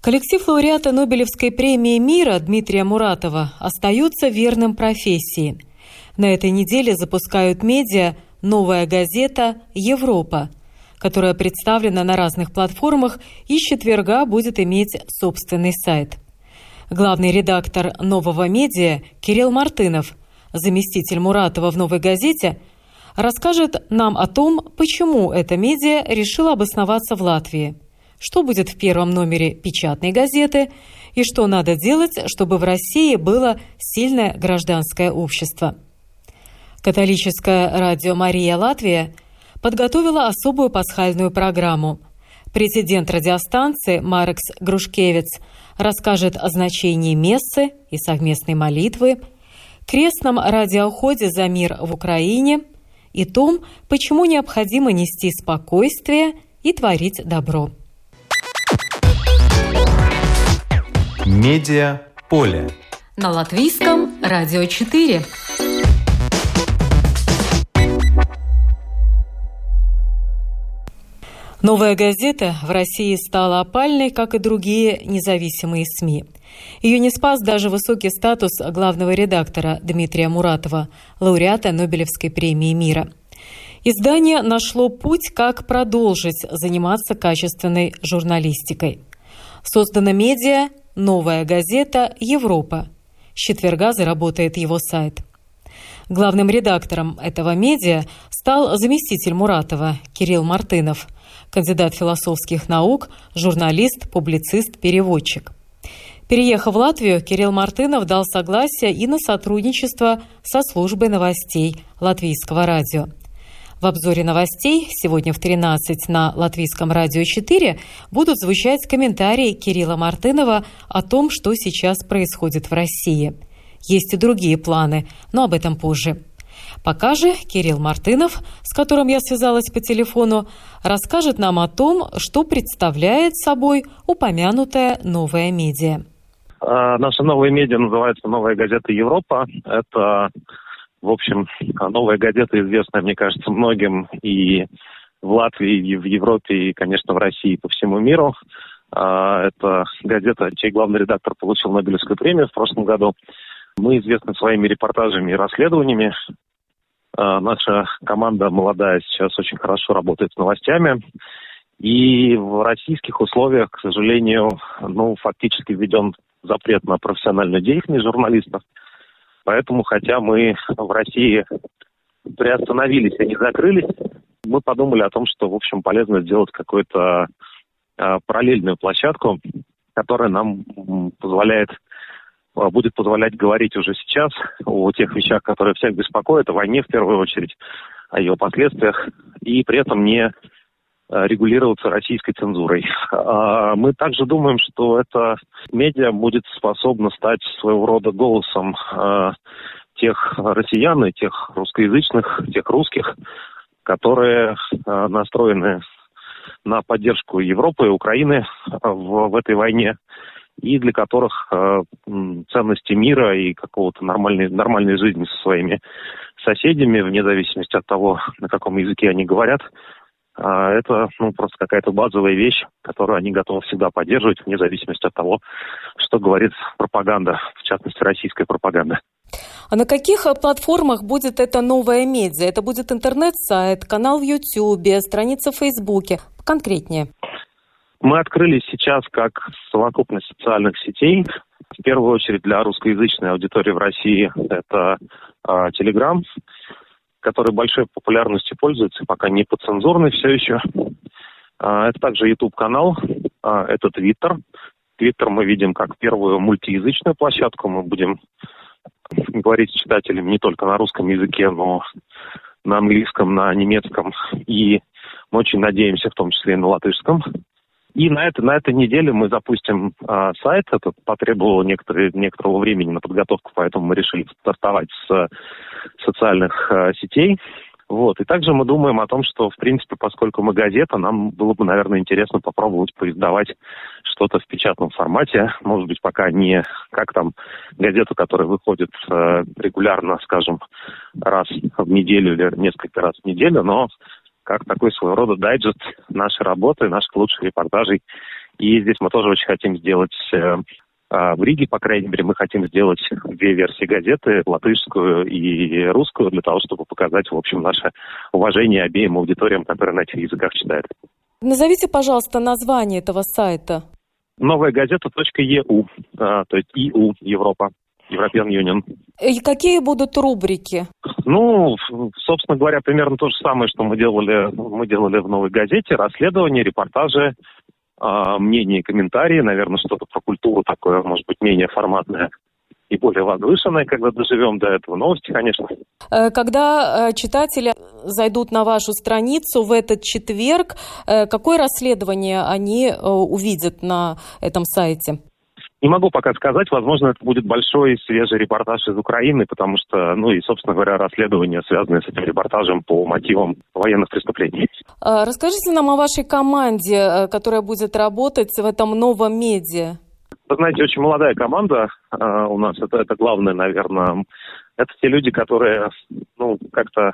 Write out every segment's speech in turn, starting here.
Коллектив лауреата Нобелевской премии мира Дмитрия Муратова остается верным профессии. На этой неделе запускают медиа «Новая газета Европа», которая представлена на разных платформах и с четверга будет иметь собственный сайт. Главный редактор «Нового медиа» Кирилл Мартынов, заместитель Муратова в «Новой газете», расскажет нам о том, почему эта медиа решила обосноваться в Латвии – что будет в первом номере печатной газеты и что надо делать, чтобы в России было сильное гражданское общество. Католическое радио «Мария Латвия» подготовила особую пасхальную программу. Президент радиостанции Марекс Грушкевец расскажет о значении мессы и совместной молитвы, крестном радиоуходе за мир в Украине и том, почему необходимо нести спокойствие и творить добро. Медиа поле. На латвийском радио 4. Новая газета в России стала опальной, как и другие независимые СМИ. Ее не спас даже высокий статус главного редактора Дмитрия Муратова, лауреата Нобелевской премии мира. Издание нашло путь, как продолжить заниматься качественной журналистикой. Создана медиа «Новая газета Европа». С четверга заработает его сайт. Главным редактором этого медиа стал заместитель Муратова Кирилл Мартынов, кандидат философских наук, журналист, публицист, переводчик. Переехав в Латвию, Кирилл Мартынов дал согласие и на сотрудничество со службой новостей Латвийского радио. В обзоре новостей сегодня в 13 на Латвийском радио 4 будут звучать комментарии Кирилла Мартынова о том, что сейчас происходит в России. Есть и другие планы, но об этом позже. Пока же Кирилл Мартынов, с которым я связалась по телефону, расскажет нам о том, что представляет собой упомянутая новая медиа. А, наша новая медиа называется «Новая газета Европа». Это в общем, новая газета, известная, мне кажется, многим и в Латвии, и в Европе, и, конечно, в России, и по всему миру. А, это газета, чей главный редактор получил Нобелевскую премию в прошлом году. Мы известны своими репортажами и расследованиями. А, наша команда молодая сейчас очень хорошо работает с новостями. И в российских условиях, к сожалению, ну, фактически введен запрет на профессиональную деятельность журналистов. Поэтому, хотя мы в России приостановились и не закрылись, мы подумали о том, что, в общем, полезно сделать какую-то э, параллельную площадку, которая нам позволяет а, будет позволять говорить уже сейчас о тех вещах, которые всех беспокоят, о войне в первую очередь, о ее последствиях, и при этом не регулироваться российской цензурой. А мы также думаем, что это медиа будет способно стать своего рода голосом э, тех россиян и тех русскоязычных, тех русских, которые э, настроены на поддержку Европы и Украины в, в этой войне, и для которых э, ценности мира и какого-то нормальной, нормальной жизни со своими соседями, вне зависимости от того, на каком языке они говорят, это ну, просто какая-то базовая вещь, которую они готовы всегда поддерживать, вне зависимости от того, что говорит пропаганда, в частности, российская пропаганда. А на каких э, платформах будет эта новая медиа? Это будет интернет-сайт, канал в Ютьюбе, страница в Фейсбуке? Конкретнее. Мы открылись сейчас как совокупность социальных сетей. В первую очередь для русскоязычной аудитории в России это Телеграм. Э, который большой популярностью пользуется, пока не подцензурный все еще. А, это также YouTube-канал, а, это Twitter. Twitter мы видим как первую мультиязычную площадку. Мы будем говорить с читателями не только на русском языке, но на английском, на немецком. И мы очень надеемся, в том числе и на латышском. И на, это, на этой неделе мы запустим э, сайт. Это потребовало некоторые, некоторого времени на подготовку, поэтому мы решили стартовать с социальных э, сетей. Вот. И также мы думаем о том, что, в принципе, поскольку мы газета, нам было бы, наверное, интересно попробовать поиздавать что-то в печатном формате. Может быть, пока не как там газету, которая выходит э, регулярно, скажем, раз в неделю или несколько раз в неделю, но как такой своего рода дайджест нашей работы, наших лучших репортажей. И здесь мы тоже очень хотим сделать э, а в Риге, по крайней мере, мы хотим сделать две версии газеты, латышскую и русскую, для того, чтобы показать, в общем, наше уважение обеим аудиториям, которые на этих языках читают. Назовите, пожалуйста, название этого сайта. Новая газета.eu, а, то есть EU, Европа. European Union. И какие будут рубрики? Ну, собственно говоря, примерно то же самое, что мы делали, мы делали в новой газете. Расследования, репортажи, а, мнения и комментарии, наверное, что-то про культуру такое, может быть, менее форматное и более возвышенное, когда доживем до этого. Новости, конечно. Э, когда э, читатели зайдут на вашу страницу в этот четверг, э, какое расследование они увидят на этом сайте? Не могу пока сказать. Возможно, это будет большой свежий репортаж из Украины, потому что, ну и, собственно говоря, расследование, связанное с этим репортажем по мотивам военных преступлений. А, расскажите нам о вашей команде, э, которая будет работать в этом новом медиа. Вы знаете, очень молодая команда э, у нас. Это, это главное, наверное. Это те люди, которые, ну, как-то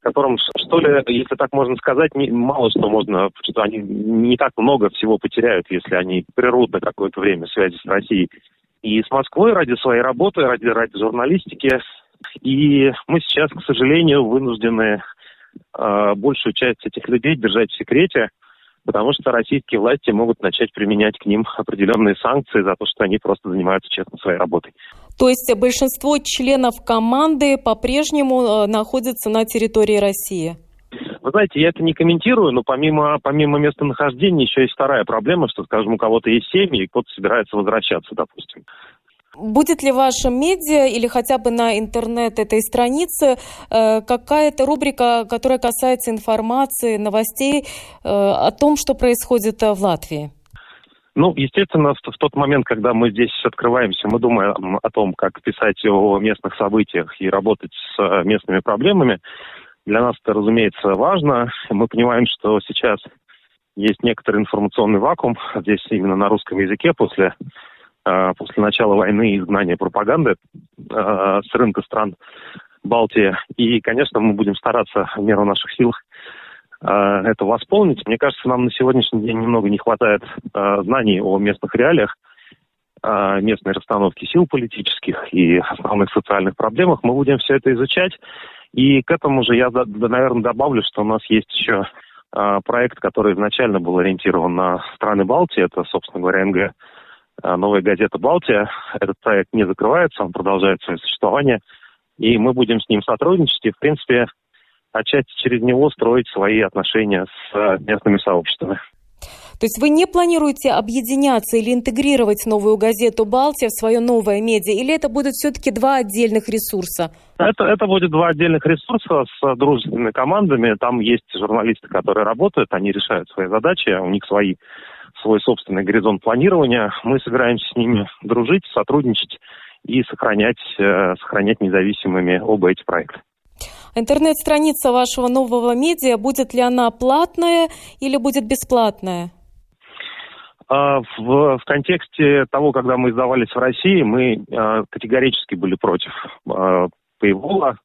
которым, что ли, если так можно сказать, не, мало что можно, что они не так много всего потеряют, если они на какое-то время связи с Россией. И с Москвой ради своей работы, ради, ради журналистики. И мы сейчас, к сожалению, вынуждены э, большую часть этих людей держать в секрете, потому что российские власти могут начать применять к ним определенные санкции за то, что они просто занимаются честно своей работой. То есть большинство членов команды по-прежнему э, находятся на территории России? Вы знаете, я это не комментирую, но помимо, помимо местонахождения еще есть вторая проблема, что, скажем, у кого-то есть семьи, и кто-то собирается возвращаться, допустим. Будет ли в вашем медиа или хотя бы на интернет этой странице э, какая-то рубрика, которая касается информации, новостей э, о том, что происходит э, в Латвии? Ну, естественно, в, в тот момент, когда мы здесь открываемся, мы думаем о том, как писать о местных событиях и работать с э, местными проблемами. Для нас это, разумеется, важно. Мы понимаем, что сейчас есть некоторый информационный вакуум здесь именно на русском языке после после начала войны и изгнания пропаганды э, с рынка стран Балтии. И, конечно, мы будем стараться в меру наших сил э, это восполнить. Мне кажется, нам на сегодняшний день немного не хватает знаний о местных реалиях, местной расстановки сил политических и основных социальных проблемах. Мы будем все это изучать. И к этому же я, наверное, добавлю, что у нас есть еще проект, который изначально был ориентирован на страны Балтии. Это, собственно говоря, НГ новая газета «Балтия». Этот проект не закрывается, он продолжает свое существование. И мы будем с ним сотрудничать и, в принципе, отчасти через него строить свои отношения с э, местными сообществами. То есть вы не планируете объединяться или интегрировать новую газету «Балтия» в свое новое медиа, или это будут все-таки два отдельных ресурса? Это, это будет два отдельных ресурса с дружественными командами. Там есть журналисты, которые работают, они решают свои задачи, у них свои свой собственный горизонт планирования. Мы собираемся с ними дружить, сотрудничать и сохранять, э, сохранять независимыми оба эти проекта. Интернет-страница вашего нового медиа, будет ли она платная или будет бесплатная? А, в, в контексте того, когда мы издавались в России, мы э, категорически были против Paywall,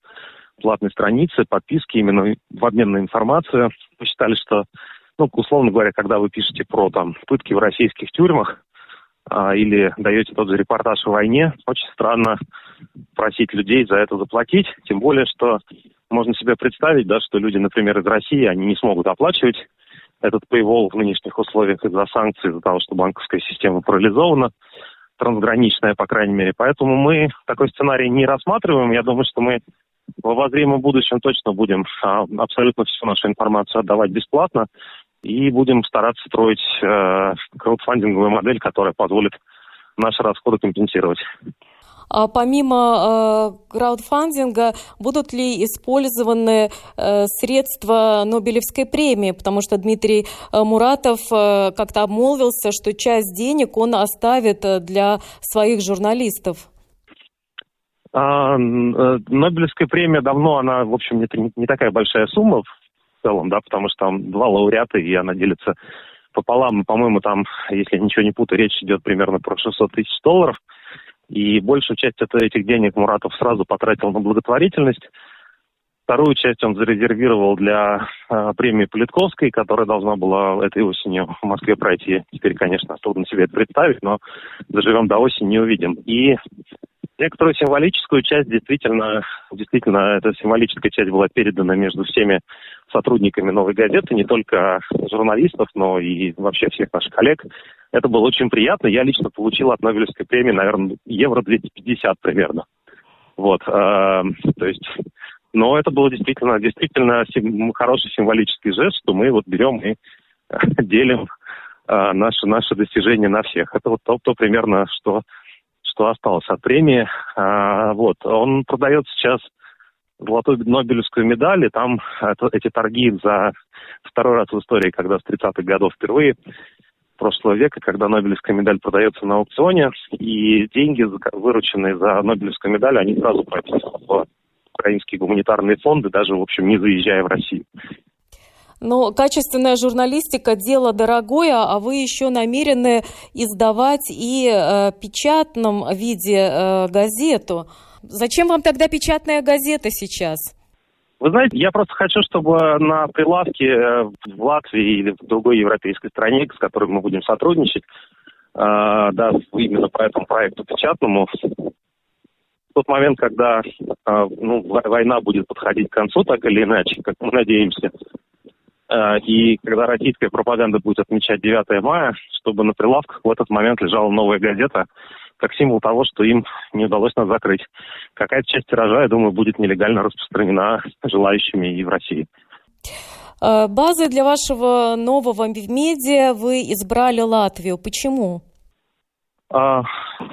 платной страницы, подписки именно в обмен на информацию. Мы считали, что ну, условно говоря, когда вы пишете про там пытки в российских тюрьмах а, или даете тот же репортаж о войне, очень странно просить людей за это заплатить, тем более, что можно себе представить, да, что люди, например, из России, они не смогут оплачивать этот paywall в нынешних условиях из-за санкций, из-за того, что банковская система парализована, трансграничная, по крайней мере. Поэтому мы такой сценарий не рассматриваем. Я думаю, что мы в обозримом будущем точно будем а, абсолютно всю нашу информацию отдавать бесплатно и будем стараться строить э, краудфандинговую модель, которая позволит наши расходы компенсировать. А помимо э, краудфандинга, будут ли использованы э, средства Нобелевской премии? Потому что Дмитрий э, Муратов э, как-то обмолвился, что часть денег он оставит э, для своих журналистов. А, э, Нобелевская премия давно, она, в общем, не, не такая большая сумма в целом, да, потому что там два лауреата, и она делится пополам. По-моему, там, если ничего не путаю, речь идет примерно про 600 тысяч долларов. И большую часть этих денег Муратов сразу потратил на благотворительность. Вторую часть он зарезервировал для э, премии Политковской, которая должна была этой осенью в Москве пройти. Теперь, конечно, трудно себе это представить, но доживем до осени, не увидим. И некоторую символическую часть действительно, действительно, эта символическая часть была передана между всеми сотрудниками «Новой газеты», не только журналистов, но и вообще всех наших коллег. Это было очень приятно. Я лично получил от Нобелевской премии, наверное, евро 250 примерно. Вот, э, то есть но это было действительно, действительно хороший символический жест, что мы вот берем и делим э, наши, наши достижения на всех. Это вот то, то примерно, что, что осталось от премии. А, вот. Он продает сейчас золотую Нобелевскую медаль, и там это, эти торги за второй раз в истории, когда с 30-х годов впервые прошлого века, когда Нобелевская медаль продается на аукционе, и деньги, вырученные за Нобелевскую медаль, они сразу прописаны в украинские гуманитарные фонды, даже, в общем, не заезжая в Россию. Но качественная журналистика – дело дорогое, а вы еще намерены издавать и э, печатном виде э, газету. Зачем вам тогда печатная газета сейчас? Вы знаете, я просто хочу, чтобы на прилавке э, в Латвии или в другой европейской стране, с которой мы будем сотрудничать, э, да, именно по этому проекту печатному, в тот момент, когда э, ну, война будет подходить к концу, так или иначе, как мы надеемся, и когда российская пропаганда будет отмечать 9 мая, чтобы на прилавках в этот момент лежала новая газета, как символ того, что им не удалось нас закрыть. Какая-то часть тиража, я думаю, будет нелегально распространена желающими и в России. Э, базой для вашего нового медиа вы избрали Латвию. Почему? А,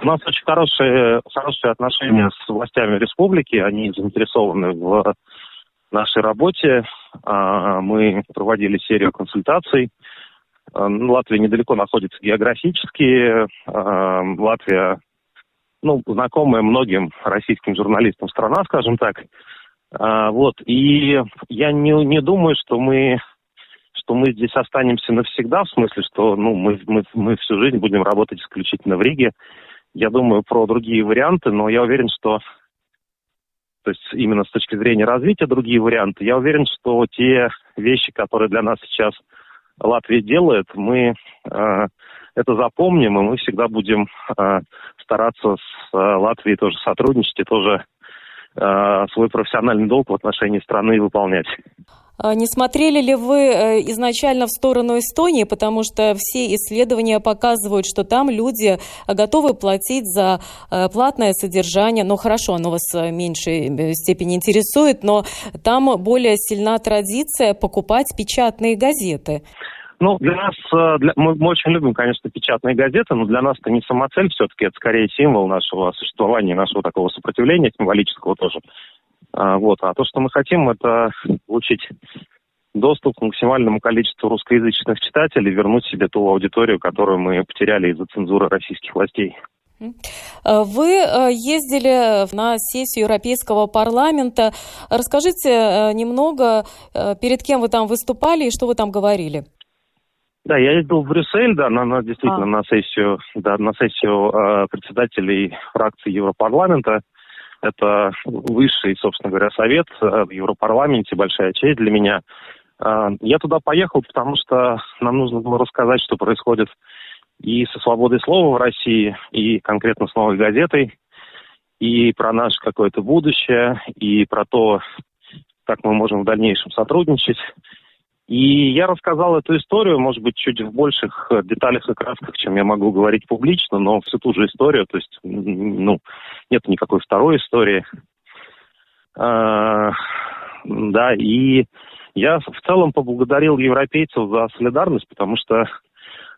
у нас очень хорошие, хорошие отношения с властями республики. Они заинтересованы в нашей работе. А, мы проводили серию консультаций. А, Латвия недалеко находится географически. Латвия, ну, знакомая многим российским журналистам страна, скажем так. Вот. И я не, не думаю, что мы что мы здесь останемся навсегда, в смысле, что ну, мы, мы, мы всю жизнь будем работать исключительно в Риге. Я думаю про другие варианты, но я уверен, что то есть именно с точки зрения развития другие варианты, я уверен, что те вещи, которые для нас сейчас Латвия делает, мы э, это запомним, и мы всегда будем э, стараться с э, Латвией тоже сотрудничать и тоже э, свой профессиональный долг в отношении страны выполнять. А не смотрели ли вы э, изначально в сторону Эстонии, потому что все исследования показывают, что там люди готовы платить за э, платное содержание. Ну хорошо, оно вас в меньшей э, степени интересует, но там более сильна традиция покупать печатные газеты. Ну, для нас, для, мы, мы очень любим, конечно, печатные газеты, но для нас это не самоцель все-таки, это скорее символ нашего существования, нашего такого сопротивления символического тоже. А, вот. А то, что мы хотим, это получить доступ к максимальному количеству русскоязычных читателей, вернуть себе ту аудиторию, которую мы потеряли из-за цензуры российских властей. А, вы э, ездили на сессию Европейского парламента. Расскажите э, немного, э, перед кем вы там выступали и что вы там говорили? Да, я ездил в Брюссель, да, на, на действительно а. на сессию, да, на сессию э, председателей фракции Европарламента. Это высший, собственно говоря, совет э, в Европарламенте, большая честь для меня. Э, я туда поехал, потому что нам нужно было рассказать, что происходит и со свободой слова в России, и конкретно с новой газетой, и про наше какое-то будущее, и про то, как мы можем в дальнейшем сотрудничать. И я рассказал эту историю, может быть, чуть в больших э, деталях и красках, чем я могу говорить публично, но всю ту же историю, то есть, ну, нет никакой второй истории. А, да, и я в целом поблагодарил европейцев за солидарность, потому что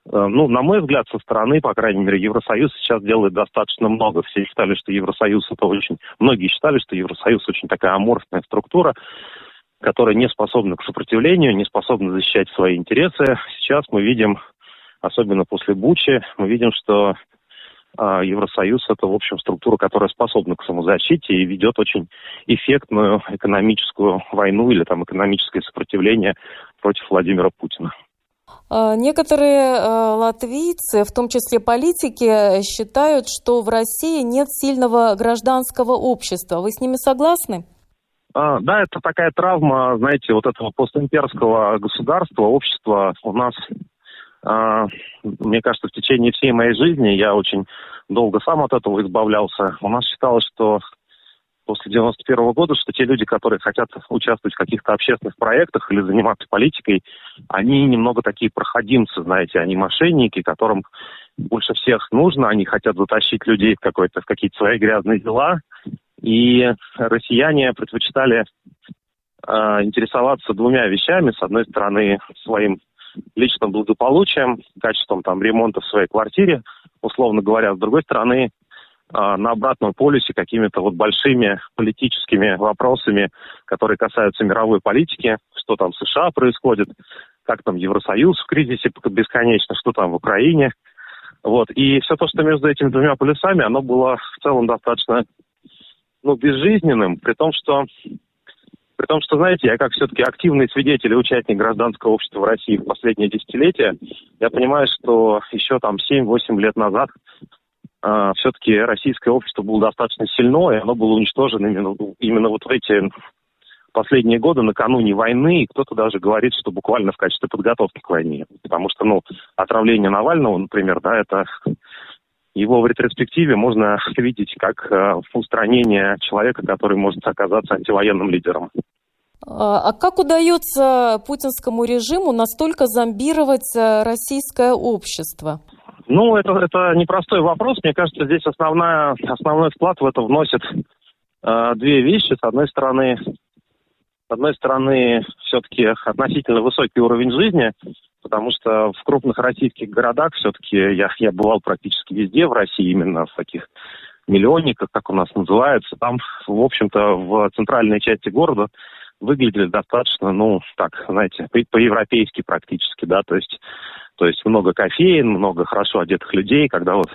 ну, на мой взгляд, со стороны, по крайней мере, Евросоюз сейчас делает достаточно много. Все считали, что Евросоюз это очень... Многие считали, что Евросоюз очень такая аморфная структура, которая не способна к сопротивлению, не способна защищать свои интересы. Сейчас мы видим, особенно после Бучи, мы видим, что а Евросоюз это, в общем, структура, которая способна к самозащите и ведет очень эффектную экономическую войну или там экономическое сопротивление против Владимира Путина. А, некоторые а, латвийцы, в том числе политики, считают, что в России нет сильного гражданского общества. Вы с ними согласны? А, да, это такая травма, знаете, вот этого постимперского государства, общества. У нас а, мне кажется, в течение всей моей жизни я очень долго сам от этого избавлялся. У нас считалось, что после 91 -го года, что те люди, которые хотят участвовать в каких-то общественных проектах или заниматься политикой, они немного такие проходимцы, знаете, они мошенники, которым больше всех нужно, они хотят затащить людей в, в какие-то свои грязные дела. И россияне предпочитали э, интересоваться двумя вещами. С одной стороны, своим личным благополучием, качеством там ремонта в своей квартире, условно говоря. С другой стороны, а, на обратном полюсе какими-то вот большими политическими вопросами, которые касаются мировой политики, что там в США происходит, как там Евросоюз в кризисе бесконечно, что там в Украине. Вот. И все то, что между этими двумя полюсами, оно было в целом достаточно ну, безжизненным, при том, что при том, что, знаете, я как все-таки активный свидетель и участник гражданского общества в России в последние десятилетия, я понимаю, что еще там 7-8 лет назад э, все-таки российское общество было достаточно сильно, и оно было уничтожено именно, именно вот в эти последние годы, накануне войны, и кто-то даже говорит, что буквально в качестве подготовки к войне. Потому что, ну, отравление Навального, например, да, это его в ретроспективе можно видеть как э, устранение человека, который может оказаться антивоенным лидером. А, а как удается путинскому режиму настолько зомбировать э, российское общество? Ну, это, это непростой вопрос. Мне кажется, здесь основная, основной вклад в это вносит э, две вещи. С одной стороны, с одной стороны, все-таки относительно высокий уровень жизни, потому что в крупных российских городах все-таки я, я бывал практически везде в России, именно в таких миллионниках, как у нас называется. Там, в общем-то, в центральной части города выглядели достаточно, ну, так, знаете, по-европейски практически, да, то есть, то есть много кофеин, много хорошо одетых людей, когда вот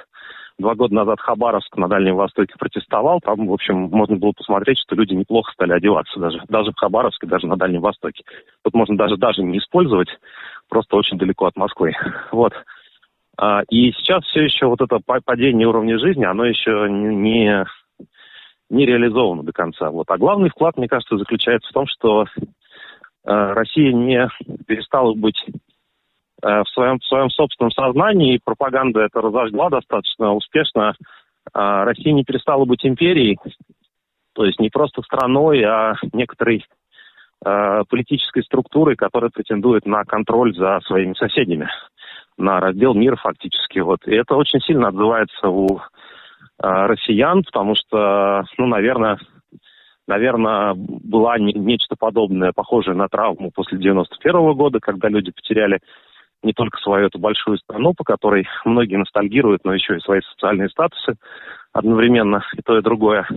два года назад Хабаровск на Дальнем Востоке протестовал, там, в общем, можно было посмотреть, что люди неплохо стали одеваться даже, даже в Хабаровске, даже на Дальнем Востоке. Тут можно даже даже не использовать, просто очень далеко от Москвы. Вот. А, и сейчас все еще вот это падение уровня жизни, оно еще не, не реализовано до конца. Вот. А главный вклад, мне кажется, заключается в том, что э, Россия не перестала быть э, в, своем, в своем собственном сознании, и пропаганда это разожгла достаточно успешно. Россия не перестала быть империей, то есть не просто страной, а некоторой политической структурой, которая претендует на контроль за своими соседями, на раздел мира фактически. Вот. И это очень сильно отзывается у Э, россиян, потому что, ну, наверное, наверное, была не, нечто подобное, похожее на травму после 91 -го года, когда люди потеряли не только свою эту большую страну, по которой многие ностальгируют, но еще и свои социальные статусы одновременно, и то, и другое.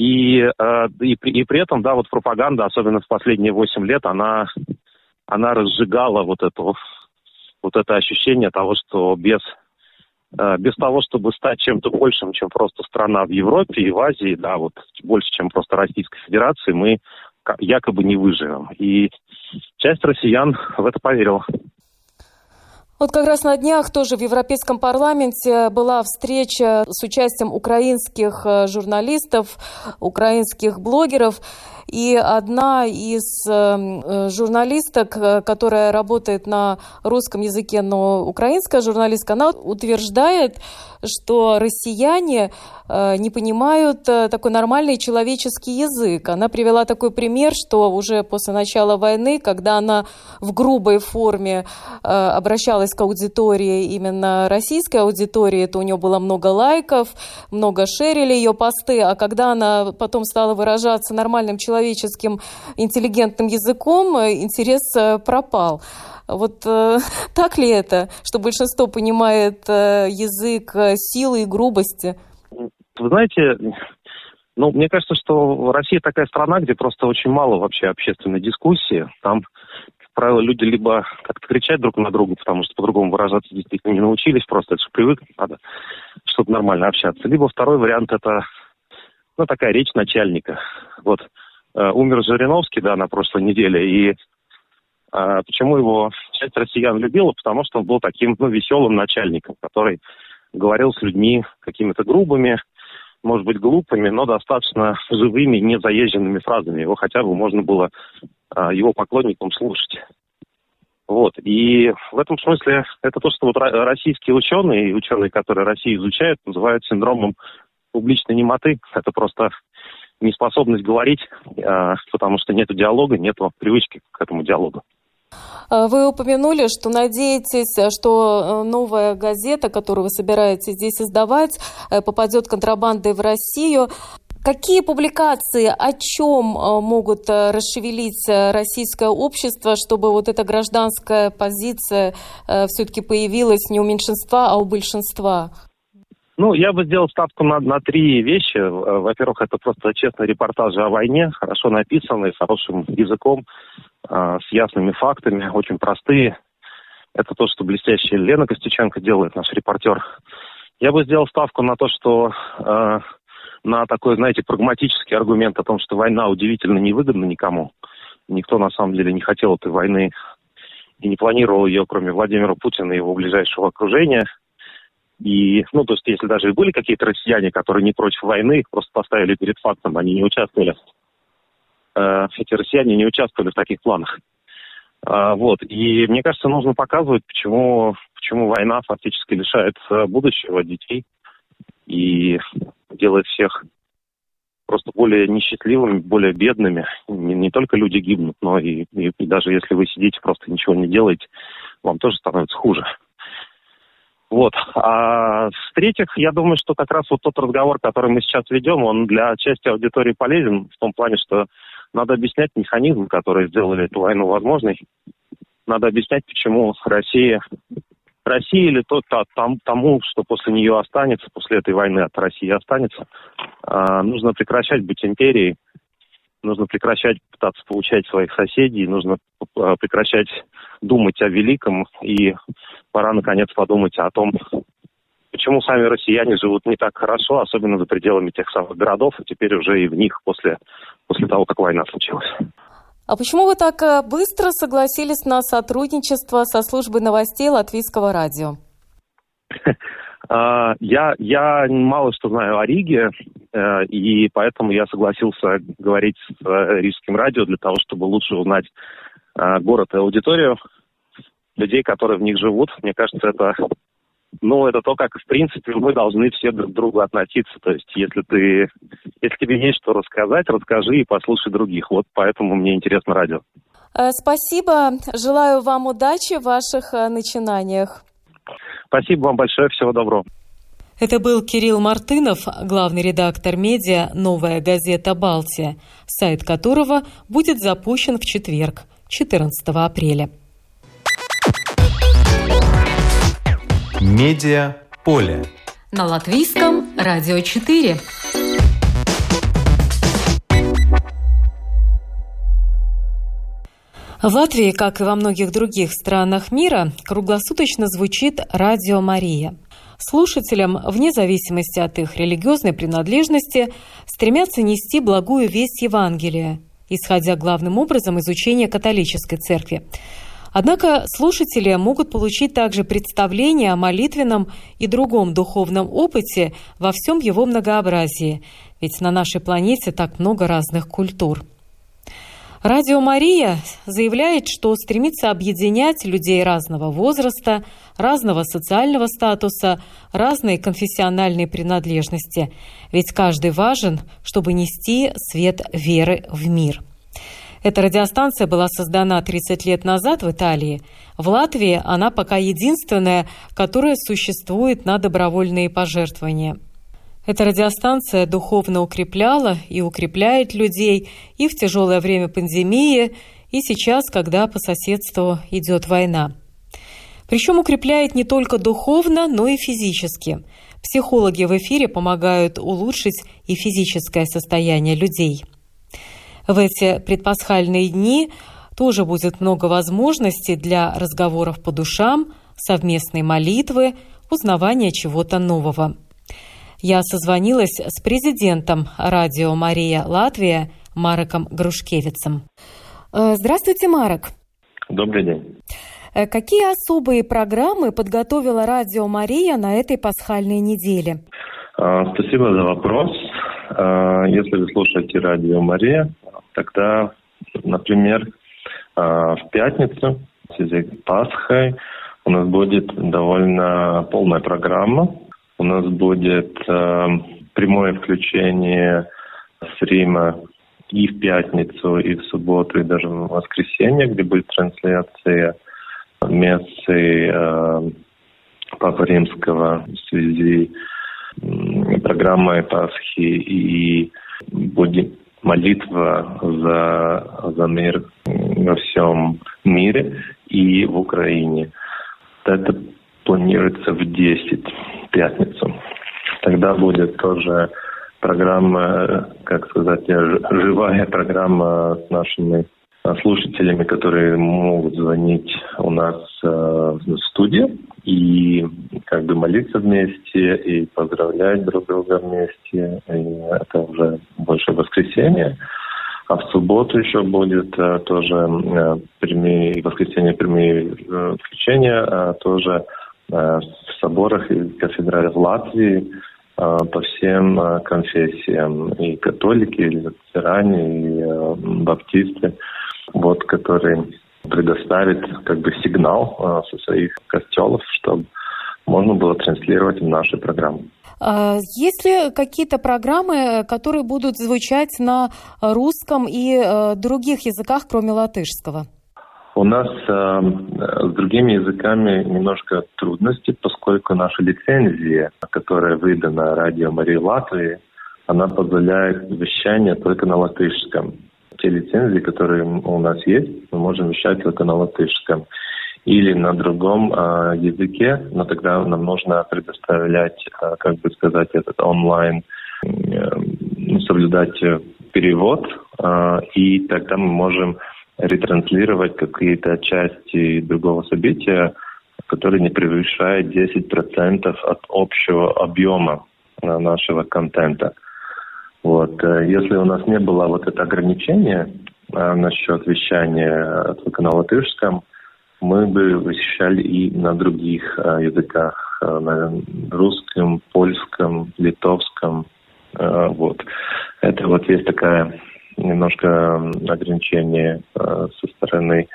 И, э, и, и при этом, да, вот пропаганда, особенно в последние 8 лет, она, она разжигала вот это, вот это ощущение того, что без Э, без того, чтобы стать чем-то большим, чем просто страна в Европе и в Азии, да, вот больше, чем просто Российской Федерации, мы якобы не выживем. И часть россиян в это поверила. Вот как раз на днях тоже в Европейском парламенте была встреча с участием украинских э, журналистов, украинских блогеров. И одна из эм, э, журналисток, э, которая работает на русском языке, но украинская журналистка, она утверждает, что россияне э, не понимают такой нормальный человеческий язык. Она привела такой пример, что уже после начала войны, когда она в грубой форме обращалась к аудитории, именно российской аудитории, то у нее было много лайков, много шерили ее посты, а когда она потом стала выражаться нормальным человеческим интеллигентным языком, интерес пропал. Вот э, так ли это, что большинство понимает э, язык э, силы и грубости? Вы знаете, ну, мне кажется, что Россия такая страна, где просто очень мало вообще общественной дискуссии. Там, как правило, люди либо как-то кричать друг на друга, потому что по-другому выражаться действительно не научились, просто это же привыкнуть надо, чтобы нормально общаться. Либо второй вариант – это ну, такая речь начальника. Вот э, умер Жириновский, да, на прошлой неделе, и э, почему его часть россиян любила? Потому что он был таким, ну, веселым начальником, который говорил с людьми какими-то грубыми, может быть, глупыми, но достаточно живыми, незаезженными фразами. Его хотя бы можно было а, его поклонникам слушать. Вот. И в этом смысле это то, что вот российские ученые и ученые, которые Россию изучают, называют синдромом публичной немоты. Это просто неспособность говорить, а, потому что нет диалога, нет привычки к этому диалогу. А, вы упомянули, что надеетесь, что э, новая газета, которую вы собираетесь здесь издавать, э, попадет контрабандой в Россию. Какие публикации, о чем э, могут расшевелить российское общество, чтобы вот эта гражданская позиция все-таки появилась не у меньшинства, а у большинства? Ну, я бы сделал ставку на, на три вещи. Во-первых, это просто честные репортажи о войне, хорошо написанные, хорошим языком, э, с ясными фактами, очень простые. Это то, что блестящая Лена Костюченко делает, наш репортер. Я бы сделал ставку на то, что э, на такой, знаете, прагматический аргумент о том, что война удивительно невыгодна никому. Никто на самом деле не хотел этой войны и не планировал ее, кроме Владимира Путина и его ближайшего окружения – и, ну, то есть, если даже и были какие-то россияне, которые не против войны, их просто поставили перед фактом, они не участвовали. Э, эти россияне не участвовали в таких планах. Э, вот. И мне кажется, нужно показывать, почему, почему война фактически лишает э, будущего детей и делает всех просто более несчастливыми, более бедными. Не, не только люди гибнут, но и, и, и даже если вы сидите, просто ничего не делаете, вам тоже становится хуже. Вот. А в-третьих, я думаю, что как раз вот тот разговор, который мы сейчас ведем, он для части аудитории полезен в том плане, что надо объяснять механизм, который сделали эту войну возможной. Надо объяснять, почему Россия, Россия или то, то там, тому, что после нее останется, после этой войны от России останется, э, нужно прекращать быть империей, нужно прекращать пытаться получать своих соседей, нужно а, прекращать думать о великом и пора наконец подумать о том, почему сами россияне живут не так хорошо, особенно за пределами тех самых городов, и теперь уже и в них после, после того, как война случилась. А почему вы так э, быстро согласились на сотрудничество со службой новостей Латвийского радио? А, я, я мало что знаю о Риге, и поэтому я согласился говорить с э, Рижским радио для того, чтобы лучше узнать город и аудиторию людей, которые в них живут. Мне кажется, это ну, это то, как, в принципе, мы должны все друг к другу относиться. То есть, если ты, если тебе есть что рассказать, расскажи и послушай других. Вот поэтому мне интересно радио. Э, спасибо. Желаю вам удачи в ваших э, начинаниях. Спасибо вам большое. Всего доброго. Это был Кирилл Мартынов, главный редактор медиа «Новая газета Балтия», сайт которого будет запущен в четверг, 14 апреля. Медиа поле. На латвийском радио 4. В Латвии, как и во многих других странах мира, круглосуточно звучит радио Мария. Слушателям, вне зависимости от их религиозной принадлежности, стремятся нести благую весть Евангелия, исходя главным образом из учения католической церкви. Однако слушатели могут получить также представление о молитвенном и другом духовном опыте во всем его многообразии, ведь на нашей планете так много разных культур. Радио Мария заявляет, что стремится объединять людей разного возраста, разного социального статуса, разной конфессиональной принадлежности, ведь каждый важен, чтобы нести свет веры в мир – эта радиостанция была создана 30 лет назад в Италии. В Латвии она пока единственная, которая существует на добровольные пожертвования. Эта радиостанция духовно укрепляла и укрепляет людей и в тяжелое время пандемии, и сейчас, когда по соседству идет война. Причем укрепляет не только духовно, но и физически. Психологи в эфире помогают улучшить и физическое состояние людей. В эти предпасхальные дни тоже будет много возможностей для разговоров по душам, совместной молитвы, узнавания чего-то нового. Я созвонилась с президентом радио «Мария Латвия» Мароком Грушкевицем. Э, здравствуйте, Марок. Добрый день. Э, какие особые программы подготовила радио «Мария» на этой пасхальной неделе? А, спасибо за вопрос. А, если вы слушаете радио «Мария», тогда, например, а, в пятницу, в связи с Пасхой, у нас будет довольно полная программа. У нас будет прямое включение с Рима и в пятницу, и в субботу, и даже в воскресенье, где будет трансляция мессы э, Папы Римского в связи с программой Пасхи и будет молитва за, за мир во всем мире и в Украине. Это планируется в 10 пятницу. Тогда будет тоже программа, как сказать, живая программа с нашими слушателями, которые могут звонить у нас э, в студию и как бы молиться вместе и поздравлять друг друга вместе. И это уже больше воскресенье. А в субботу еще будет э, тоже э, прямые, воскресенье прямые э, включения, а тоже э, в соборах и кафедралях Латвии э, по всем э, конфессиям. И католики, и лютеране, и э, баптисты вот, который предоставит как бы сигнал со своих костелов, чтобы можно было транслировать наши программы. А есть ли какие-то программы, которые будут звучать на русском и э, других языках, кроме латышского? У нас э, с другими языками немножко трудности, поскольку наша лицензия, которая выдана радио Марии Латвии, она позволяет вещание только на латышском. Те лицензии, которые у нас есть, мы можем вещать только на латышском или на другом э, языке, но тогда нам нужно предоставлять, э, как бы сказать, этот онлайн, э, соблюдать перевод, э, и тогда мы можем ретранслировать какие-то части другого события, которые не превышают 10% от общего объема нашего контента. Вот. Э, если у нас не было вот это ограничение а, насчет вещания только на латышском, мы бы вещали и на других языках, на русском, польском, литовском. Вот. Это вот есть такая немножко ограничение а, со стороны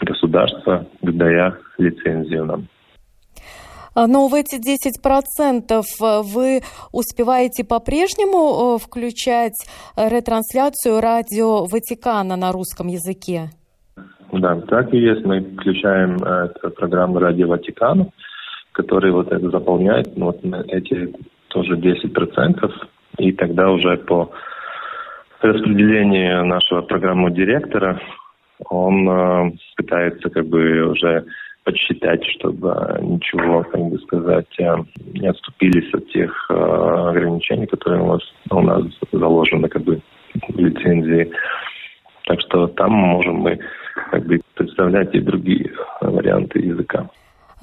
государства, дая лицензию нам. А, но в эти 10% э, вы успеваете по-прежнему э, включать э, ретрансляцию радио Ватикана на русском языке? Да, так и есть. Мы включаем эту программу «Радио Ватикана», который вот это заполняет ну, вот эти тоже 10%. И тогда уже по распределению нашего программного директора он э, пытается как бы уже подсчитать, чтобы ничего, как бы сказать, э, не отступились от тех э, ограничений, которые у нас, у нас заложены как бы в лицензии. Так что там можем мы как бы представлять и другие варианты языка.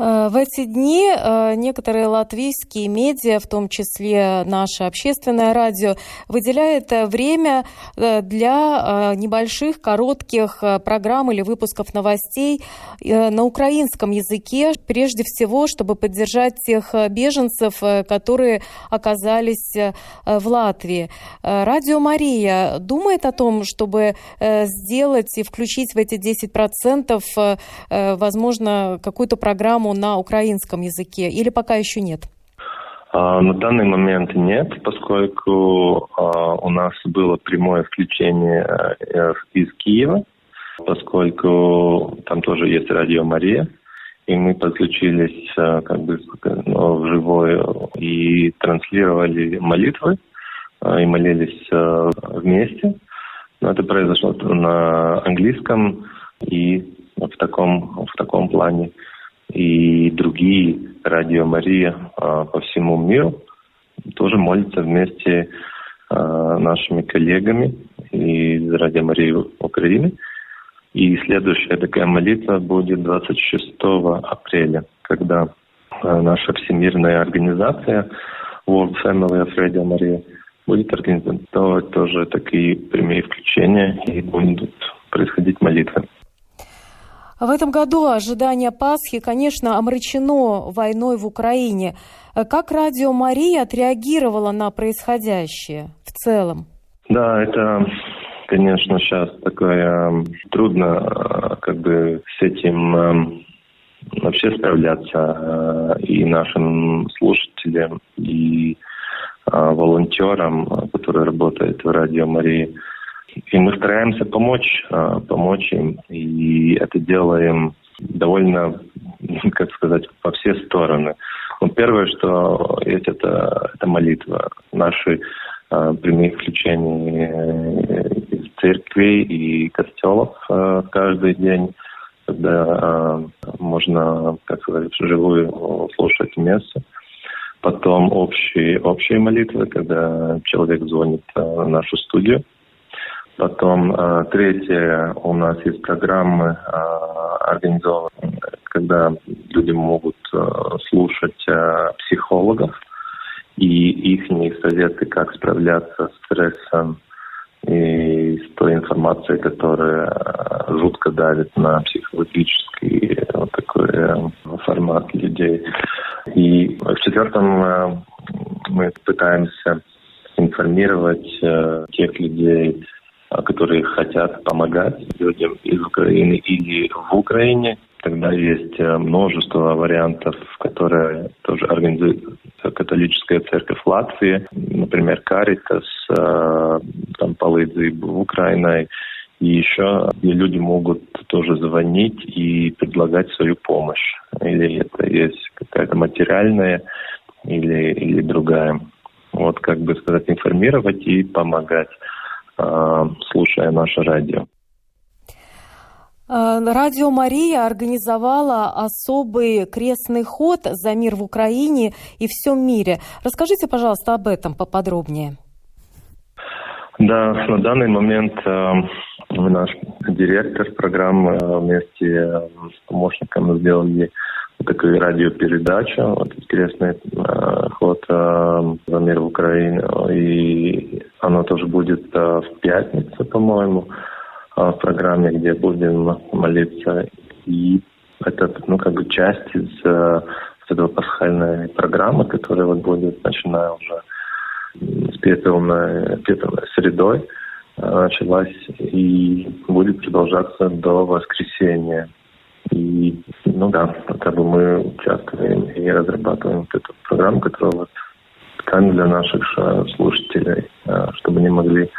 Э, в эти дни э, некоторые латвийские медиа, в том числе наше общественное радио, выделяет э, время для небольших, коротких программ или выпусков новостей на украинском языке, прежде всего, чтобы поддержать тех беженцев, которые оказались в Латвии. Радио «Мария» думает о том, чтобы сделать и включить в эти 10%, возможно, какую-то программу на украинском языке или пока еще нет? А, на данный момент нет, поскольку а, у нас было прямое включение э, из Киева, поскольку там тоже есть радио Мария, и мы подключились э, как бы ну, и транслировали молитвы, э, и молились вместе. Но это произошло на английском и в таком, в таком плане. И другие радио Мария а, по всему миру тоже вместе а, нашими коллегами из Радио Марии Украины. И следующая такая молитва будет 26 апреля, когда а, наша всемирная организация World Family of Radio Maria будет организовать тоже такие прямые включения и будут происходить молитвы. В этом году ожидание Пасхи, конечно, омрачено войной в Украине. Как радио Мария отреагировала на происходящее в целом? Да, это, конечно, сейчас такое трудно как бы с этим эм, вообще справляться э, и нашим слушателям, и э, волонтерам, которые работают в Радио Марии. И мы стараемся помочь, а, помочь им. И это делаем довольно, как сказать, во все стороны. Ну, первое, что есть, это, это молитва. Наши э, прямые включения из церкви и костелов э, каждый день, когда э, можно, как сказать, вживую слушать место. Потом общие, общие молитвы, когда человек звонит в нашу студию – Потом э, третье, у нас есть программы э, организованы, когда люди могут э, слушать э, психологов и их советы, как справляться с стрессом и с той информацией, которая э, жутко давит на психологический вот такой формат людей. И в четвертом мы пытаемся информировать тех людей, которые хотят помогать людям из Украины или в Украине. Тогда есть э, множество вариантов, которые тоже организует католическая церковь Латвии, например, Каритас, э, там Палыдзи в Украине, и еще где люди могут тоже звонить и предлагать свою помощь. Или это есть какая-то материальная, или, или другая. Вот как бы сказать, информировать и помогать. Э, слушая наше радио. Э, радио Мария организовала особый крестный ход за мир в Украине и всем мире. Расскажите, пожалуйста, об этом поподробнее. Да, на данный момент э, наш директор программы вместе с помощником сделали такую радиопередачу, вот интересный э, ход э, за мир в Украине. И оно тоже будет э, в пятницу, по-моему, э, в программе, где будем молиться. И это, ну, как бы часть из э, этого пасхальной программы, которая вот будет, начиная уже с пепельной, пепельной средой, э, началась и будет продолжаться до воскресенья. И, ну да, как бы мы участвуем и разрабатываем вот эту программу, которая вот ткань для наших э, слушателей, э, чтобы они могли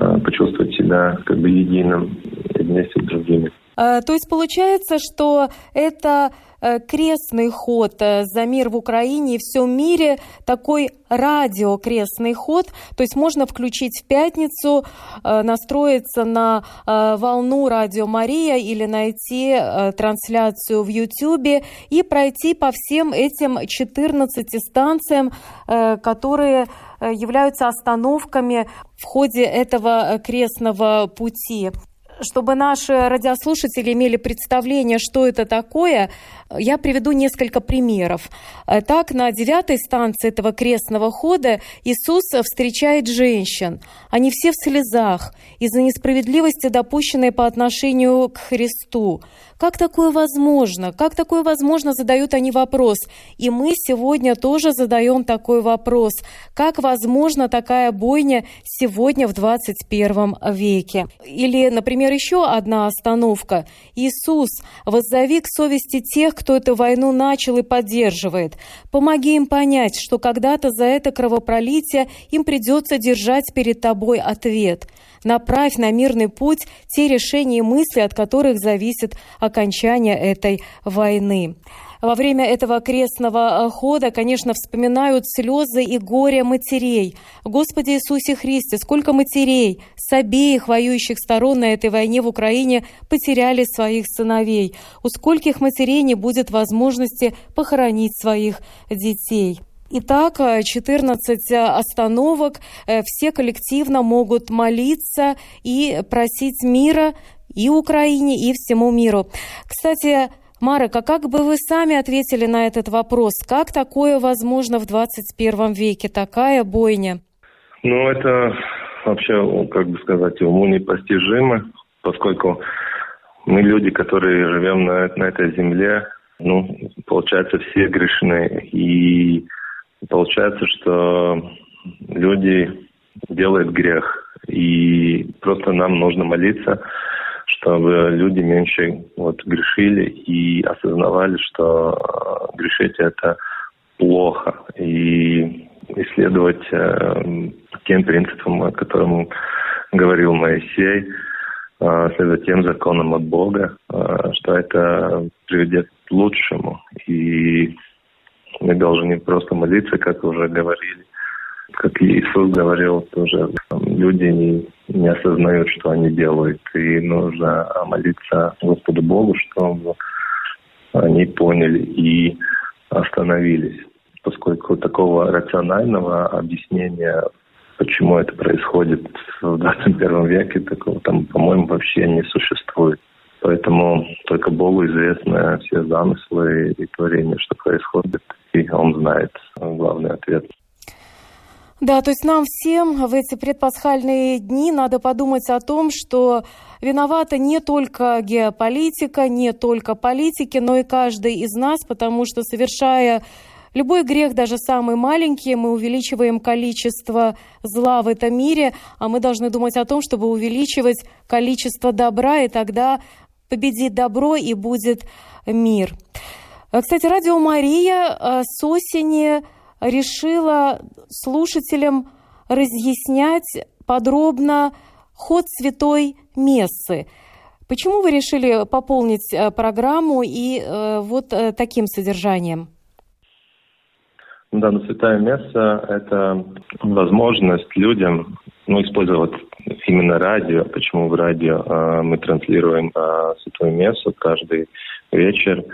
э, почувствовать себя как бы единым вместе с другими. То есть получается, что это крестный ход э, за мир в Украине и всем мире, такой радиокрестный ход, то есть можно включить в пятницу, э, настроиться на волну Радио Мария или найти трансляцию в Ютьюбе и пройти по всем этим 14 станциям, которые являются остановками в ходе этого крестного пути чтобы наши радиослушатели имели представление, что это такое, я приведу несколько примеров. Э, так, на девятой станции этого крестного хода Иисус встречает женщин. Они все в слезах из-за несправедливости, допущенной по отношению к Христу. Как такое возможно? Как такое возможно, задают они вопрос. И мы сегодня тоже задаем такой вопрос. Как возможно такая бойня сегодня в 21 веке? Или, например, еще одна остановка. Иисус, воззови к совести тех, кто эту войну начал и поддерживает. Помоги им понять, что когда-то за это кровопролитие им придется держать перед тобой ответ. Направь на мирный путь те решения и мысли, от которых зависит окончание этой войны. во время этого крестного хода, конечно, вспоминают слезы и горе матерей. Господи Иисусе Христе, сколько матерей с обеих воюющих сторон на этой войне в Украине потеряли своих сыновей. У скольких матерей не будет возможности похоронить своих детей. Итак, 14 остановок. Все коллективно могут молиться и просить мира и Украине, и всему миру. Кстати, Марека, как бы вы сами ответили на этот вопрос? Как такое возможно в 21 веке, такая бойня? Ну, это вообще, как бы сказать, уму непостижимо, поскольку мы люди, которые живем на, на этой земле, ну, получается, все грешны. И получается, что люди делают грех. И просто нам нужно молиться чтобы люди меньше вот грешили и осознавали, что э, грешить это плохо. И исследовать э, тем принципам, о котором говорил Моисей, э, следовать тем законам от Бога, э, что это приведет к лучшему. И мы должны просто молиться, как уже говорили, как Иисус говорил, тоже люди не, не осознают, что они делают. И нужно молиться Господу Богу, чтобы они поняли и остановились. Поскольку такого рационального объяснения, почему это происходит в 21 веке, такого там, по-моему, вообще не существует. Поэтому только Богу известны все замыслы и творения, что происходит, и Он знает главный ответ. Да, то есть нам всем в эти предпасхальные дни надо подумать о том, что виновата не только геополитика, не только политики, но и каждый из нас, потому что совершая Любой грех, даже самый маленький, мы увеличиваем количество зла в этом мире, а мы должны думать о том, чтобы увеличивать количество добра, и тогда победит добро и будет мир. Кстати, Радио Мария э, с осени решила слушателям разъяснять подробно ход святой мессы. Почему вы решили пополнить э, программу и э, вот э, таким содержанием? Да, но святая месса – это возможность людям ну, использовать именно радио. Почему в радио э, мы транслируем э, святую мессу каждый вечер,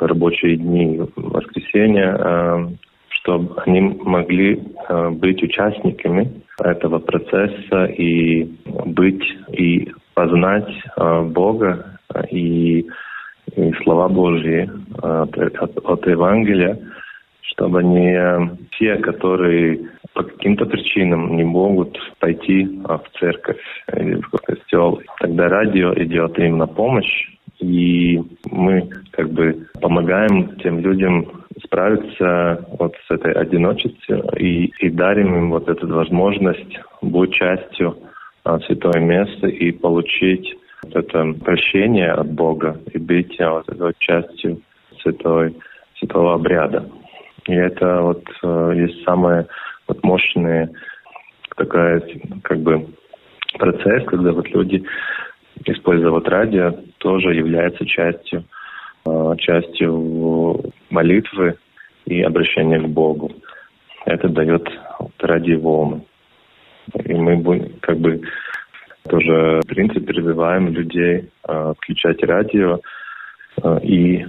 рабочие дни, воскресенье, э, чтобы они могли э, быть участниками этого процесса и быть и познать э, Бога и, и слова Божьи э, от, от Евангелия, чтобы они все, которые по каким-то причинам не могут пойти в церковь или в костел, тогда радио идет им на помощь, и мы как бы помогаем тем людям справиться вот с этой одиночеством и, и дарим им вот эту возможность быть частью а, святого места и получить вот это прощение от Бога и быть а, вот этой частью святой, святого обряда. И это вот э, есть самое вот мощное такая как бы процесс, когда вот люди используя вот радио, тоже является частью Э, частью молитвы и обращения к Богу. Это дает радиоволны. И мы как бы тоже, в принципе, призываем людей включать радио э, и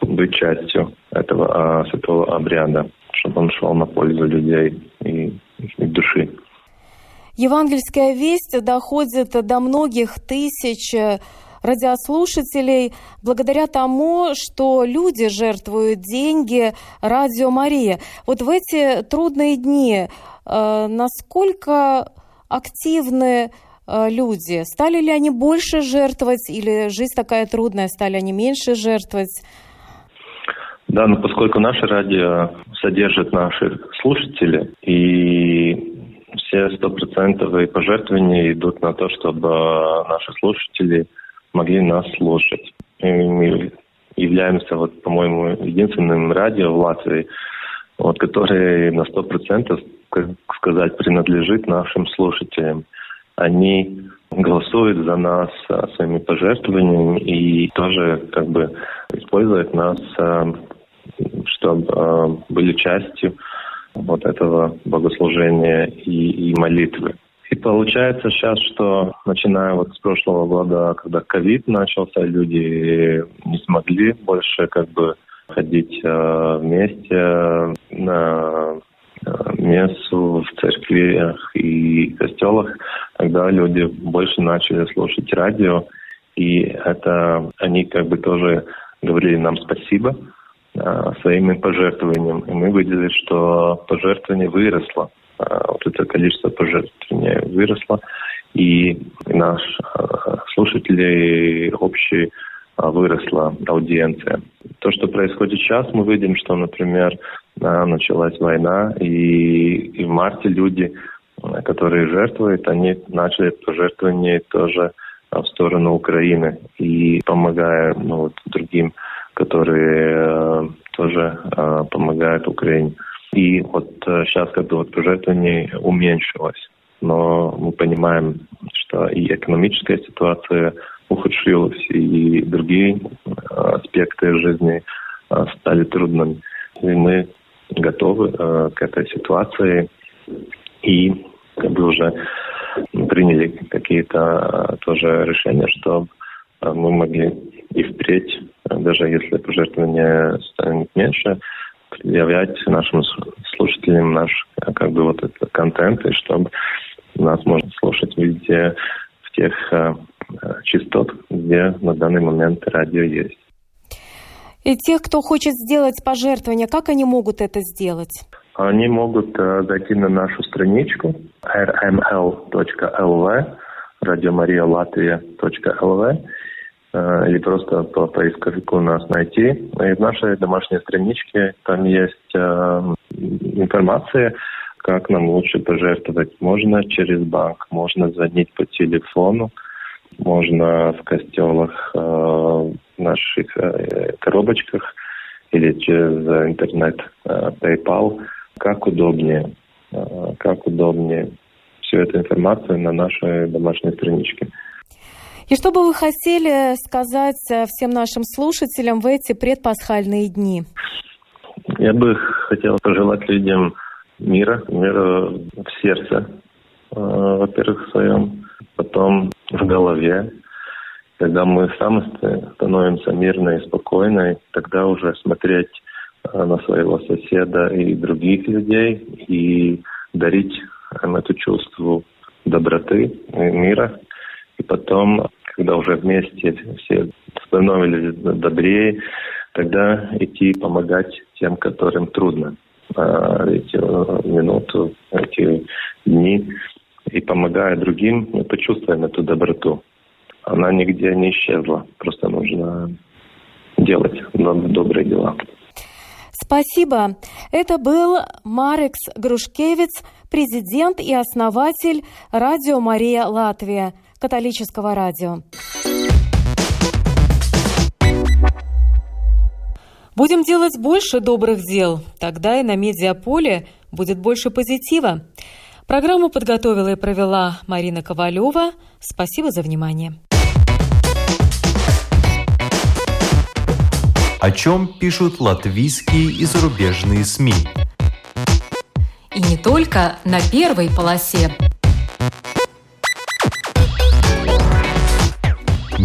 быть частью этого э, святого обряда, чтобы он шел на пользу людей и их души. Евангельская весть доходит до многих тысяч радиослушателей благодаря тому, что люди жертвуют деньги Радио Мария. Вот в эти трудные дни э, насколько активны э, люди? Стали ли они больше жертвовать или жизнь такая трудная, стали они меньше жертвовать? Да, но поскольку наше радио содержит наши слушатели, и все стопроцентовые пожертвования идут на то, чтобы наши слушатели могли нас слушать. И мы являемся, вот, по-моему, единственным радио в Латвии, вот, который на сто процентов, как сказать, принадлежит нашим слушателям. Они голосуют за нас а, своими пожертвованиями и тоже как бы используют нас а, чтобы были частью вот этого богослужения и, и молитвы. И получается сейчас, что начиная вот с прошлого года, когда ковид начался, люди не смогли больше как бы ходить э, вместе на э, мессу в церквях и костелах, тогда люди больше начали слушать радио, и это они как бы тоже говорили нам спасибо э, своими пожертвованием. И мы видели, что пожертвование выросло. Э, вот это количество пожертвований выросло. И наш э, слушатели общий э, выросла аудиенция. То, что происходит сейчас, мы видим, что, например, началась война, и, и в марте люди, которые жертвуют, они начали пожертвование тоже в сторону Украины и помогая ну, вот, другим, которые э, тоже э, помогают Украине. И вот сейчас как бы вот пожертвование уменьшилось. Но мы понимаем, что и экономическая ситуация ухудшилась, и другие аспекты жизни стали трудными. И мы готовы к этой ситуации и как бы уже приняли какие-то тоже решения, чтобы мы могли и впредь, даже если пожертвования станет меньше, предъявлять нашим слушателям наш как бы вот этот контент, и чтобы нас можно слушать везде в тех э, частот, где на данный момент радио есть. И тех, кто хочет сделать пожертвование, как они могут это сделать? Они могут э, зайти на нашу страничку rml.lv, радиомариялатвия.lv, э, или просто по поисковику нас найти. И в нашей домашней страничке там есть э, информация, как нам лучше пожертвовать. Можно через банк, можно звонить по телефону, можно в костелах, э, в наших э, коробочках или через интернет э, PayPal, как удобнее, э, как удобнее. Всю эту информацию на нашей домашней страничке. И что бы вы хотели сказать э, всем нашим слушателям в эти предпасхальные дни? Я бы хотел пожелать людям мира, мира в сердце, э, во-первых, в своем, потом в голове. Когда мы сами становимся мирной и спокойной, тогда уже смотреть э, на своего соседа и других людей и дарить им это чувство доброты и мира. И потом, когда уже вместе все становились добрее, тогда идти помогать тем, которым трудно эти минуту, эти дни. И помогая другим, мы почувствуем эту доброту. Она нигде не исчезла. Просто нужно делать добрые дела. Спасибо. Это был Марекс Грушкевич, президент и основатель радио «Мария Латвия», католического радио. Будем делать больше добрых дел, тогда и на медиаполе будет больше позитива. Программу подготовила и провела Марина Ковалева. Спасибо за внимание. О чем пишут латвийские и зарубежные СМИ? И не только на первой полосе.